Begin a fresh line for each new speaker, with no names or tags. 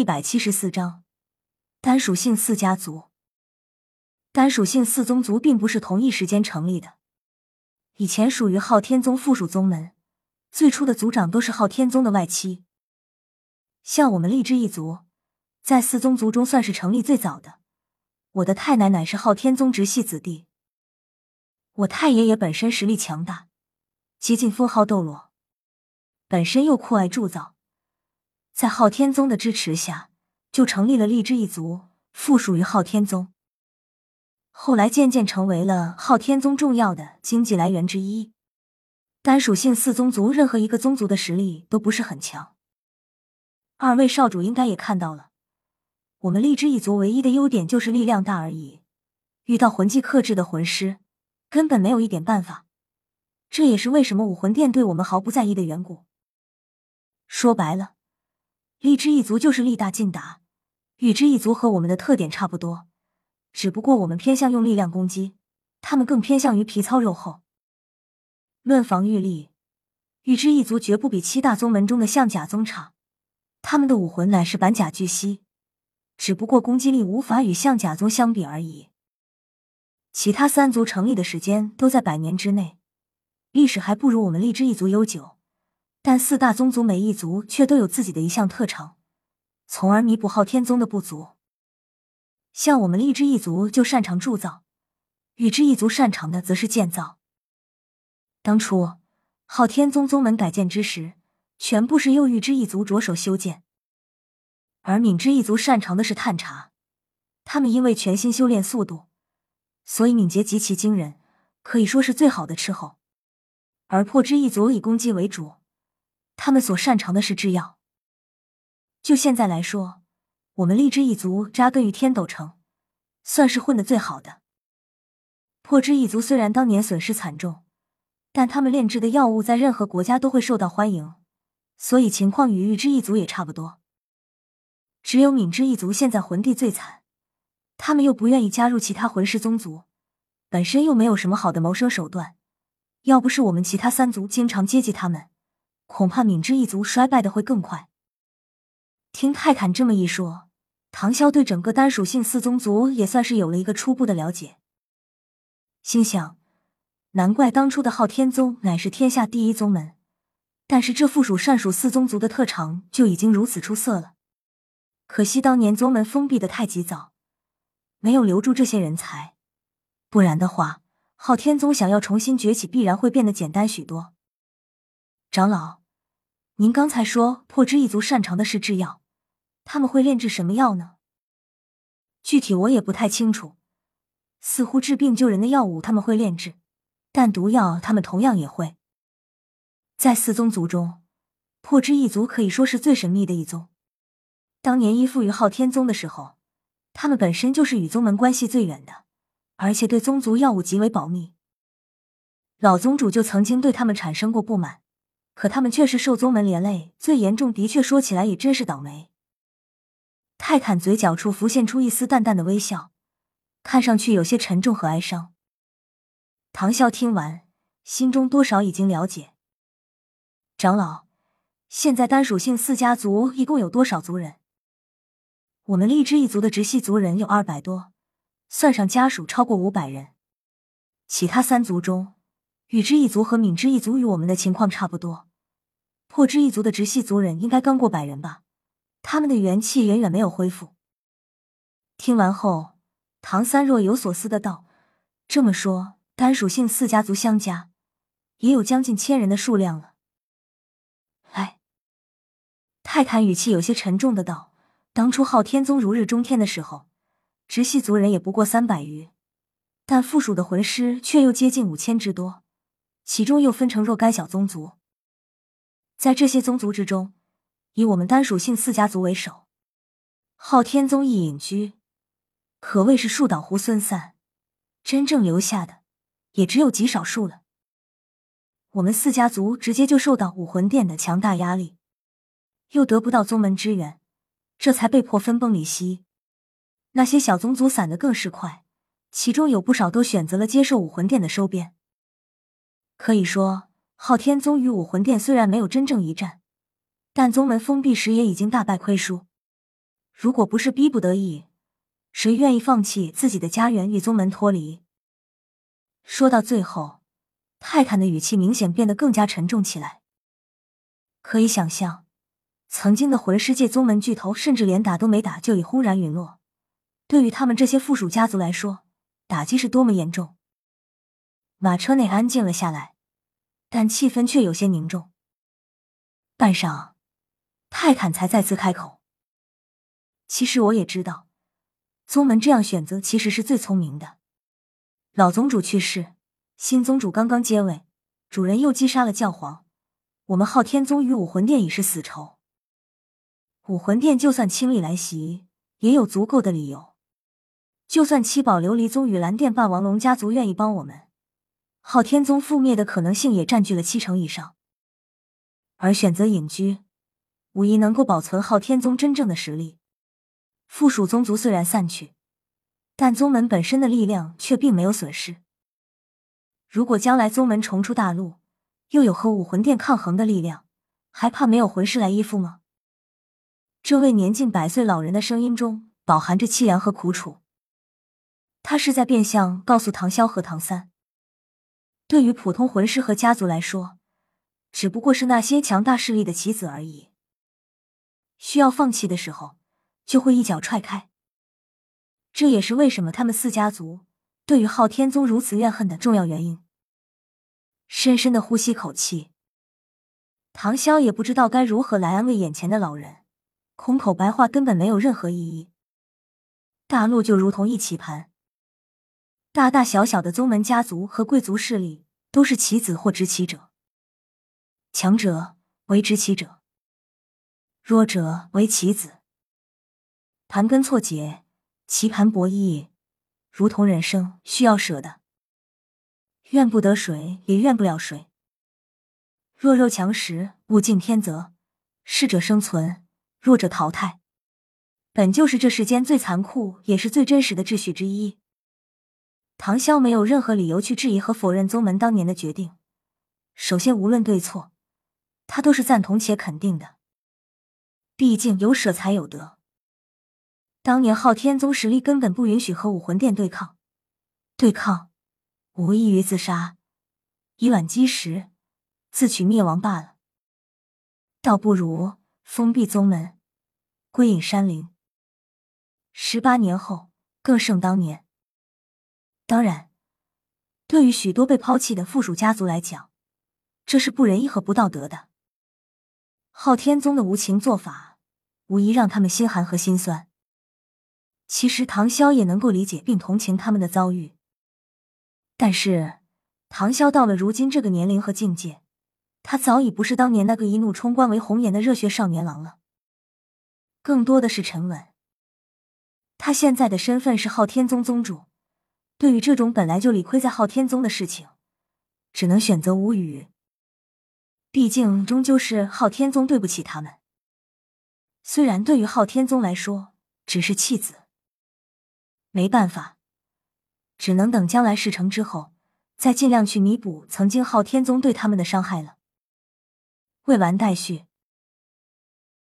一百七十四章单属性四家族。单属性四宗族并不是同一时间成立的，以前属于昊天宗附属宗门，最初的族长都是昊天宗的外戚。像我们荔枝一族，在四宗族中算是成立最早的。我的太奶奶是昊天宗直系子弟，我太爷爷本身实力强大，接近封号斗罗，本身又酷爱铸造。在昊天宗的支持下，就成立了荔枝一族，附属于昊天宗。后来渐渐成为了昊天宗重要的经济来源之一。单属性四宗族，任何一个宗族的实力都不是很强。二位少主应该也看到了，我们荔枝一族唯一的优点就是力量大而已。遇到魂技克制的魂师，根本没有一点办法。这也是为什么武魂殿对我们毫不在意的缘故。说白了。荔枝一族就是力大劲大，羽之一族和我们的特点差不多，只不过我们偏向用力量攻击，他们更偏向于皮糙肉厚。论防御力，羽之一族绝不比七大宗门中的象甲宗差，他们的武魂乃是板甲巨蜥，只不过攻击力无法与象甲宗相比而已。其他三族成立的时间都在百年之内，历史还不如我们荔枝一族悠久。但四大宗族每一族却都有自己的一项特长，从而弥补昊天宗的不足。像我们力之一族就擅长铸造，羽之一族擅长的则是建造。当初昊天宗宗门改建之时，全部是由玉之一族着手修建，而敏之一族擅长的是探查。他们因为全新修炼速度，所以敏捷极其惊人，可以说是最好的斥候。而破之一族以攻击为主。他们所擅长的是制药。就现在来说，我们荔枝一族扎根于天斗城，算是混的最好的。破之一族虽然当年损失惨重，但他们炼制的药物在任何国家都会受到欢迎，所以情况与玉之一族也差不多。只有敏之一族现在魂帝最惨，他们又不愿意加入其他魂师宗族，本身又没有什么好的谋生手段，要不是我们其他三族经常接济他们。恐怕敏之一族衰败的会更快。听泰坦这么一说，唐潇对整个单属性四宗族也算是有了一个初步的了解，心想：难怪当初的昊天宗乃是天下第一宗门，但是这附属善属四宗族的特长就已经如此出色了。可惜当年宗门封闭的太急躁，没有留住这些人才，不然的话，昊天宗想要重新崛起，必然会变得简单许多。长老。您刚才说破之一族擅长的是制药，他们会炼制什么药呢？具体我也不太清楚，似乎治病救人的药物他们会炼制，但毒药他们同样也会。在四宗族中，破之一族可以说是最神秘的一宗。当年依附于昊天宗的时候，他们本身就是与宗门关系最远的，而且对宗族药物极为保密。老宗主就曾经对他们产生过不满。可他们却是受宗门连累最严重，的确说起来也真是倒霉。泰坦嘴角处浮现出一丝淡淡的微笑，看上去有些沉重和哀伤。唐啸听完，心中多少已经了解。长老，现在单属性四家族一共有多少族人？我们荔枝一族的直系族人有二百多，算上家属超过五百人。其他三族中，羽之一族和敏之一族与我们的情况差不多。破之一族的直系族人应该刚过百人吧，他们的元气远远没有恢复。听完后，唐三若有所思的道：“这么说，单属性四家族相加，也有将近千人的数量了。”哎，泰坦语气有些沉重的道：“当初昊天宗如日中天的时候，直系族人也不过三百余，但附属的魂师却又接近五千之多，其中又分成若干小宗族。”在这些宗族之中，以我们单属性四家族为首，昊天宗一隐居，可谓是树倒猢狲散，真正留下的也只有极少数了。我们四家族直接就受到武魂殿的强大压力，又得不到宗门支援，这才被迫分崩离析。那些小宗族散的更是快，其中有不少都选择了接受武魂殿的收编。可以说。昊天宗与武魂殿虽然没有真正一战，但宗门封闭时也已经大败亏输。如果不是逼不得已，谁愿意放弃自己的家园与宗门脱离？说到最后，泰坦的语气明显变得更加沉重起来。可以想象，曾经的魂师界宗门巨头，甚至连打都没打就已轰然陨落，对于他们这些附属家族来说，打击是多么严重。马车内安静了下来，但气氛却有些凝重。半晌，泰坦才再次开口：“其实我也知道，宗门这样选择其实是最聪明的。老宗主去世，新宗主刚刚接位，主人又击杀了教皇。”我们昊天宗与武魂殿已是死仇，武魂殿就算亲历来袭，也有足够的理由。就算七宝琉璃宗与蓝电霸王龙家族愿意帮我们，昊天宗覆灭的可能性也占据了七成以上。而选择隐居，无疑能够保存昊天宗真正的实力。附属宗族虽然散去，但宗门本身的力量却并没有损失。如果将来宗门重出大陆，又有和武魂殿抗衡的力量，还怕没有魂师来依附吗？这位年近百岁老人的声音中饱含着凄凉和苦楚。他是在变相告诉唐潇和唐三，对于普通魂师和家族来说，只不过是那些强大势力的棋子而已。需要放弃的时候，就会一脚踹开。这也是为什么他们四家族对于昊天宗如此怨恨的重要原因。深深的呼吸口气，唐潇也不知道该如何来安慰眼前的老人，空口白话根本没有任何意义。大陆就如同一棋盘，大大小小的宗门家族和贵族势力都是棋子或执棋者，强者为执棋者，弱者为棋子。盘根错节，棋盘博弈，如同人生需要舍的。怨不得谁，也怨不了谁。弱肉强食，物竞天择，适者生存，弱者淘汰，本就是这世间最残酷也是最真实的秩序之一。唐潇没有任何理由去质疑和否认宗门当年的决定。首先，无论对错，他都是赞同且肯定的。毕竟有舍才有得。当年昊天宗实力根本不允许和武魂殿对抗，对抗。无异于自杀，以卵击石，自取灭亡罢了。倒不如封闭宗门，归隐山林。十八年后更胜当年。当然，对于许多被抛弃的附属家族来讲，这是不仁义和不道德的。昊天宗的无情做法，无疑让他们心寒和心酸。其实唐潇也能够理解并同情他们的遭遇。但是，唐潇到了如今这个年龄和境界，他早已不是当年那个一怒冲冠为红颜的热血少年郎了，更多的是沉稳。他现在的身份是昊天宗宗主，对于这种本来就理亏在昊天宗的事情，只能选择无语。毕竟，终究是昊天宗对不起他们。虽然对于昊天宗来说只是弃子，没办法。只能等将来事成之后，再尽量去弥补曾经昊天宗对他们的伤害了。未完待续。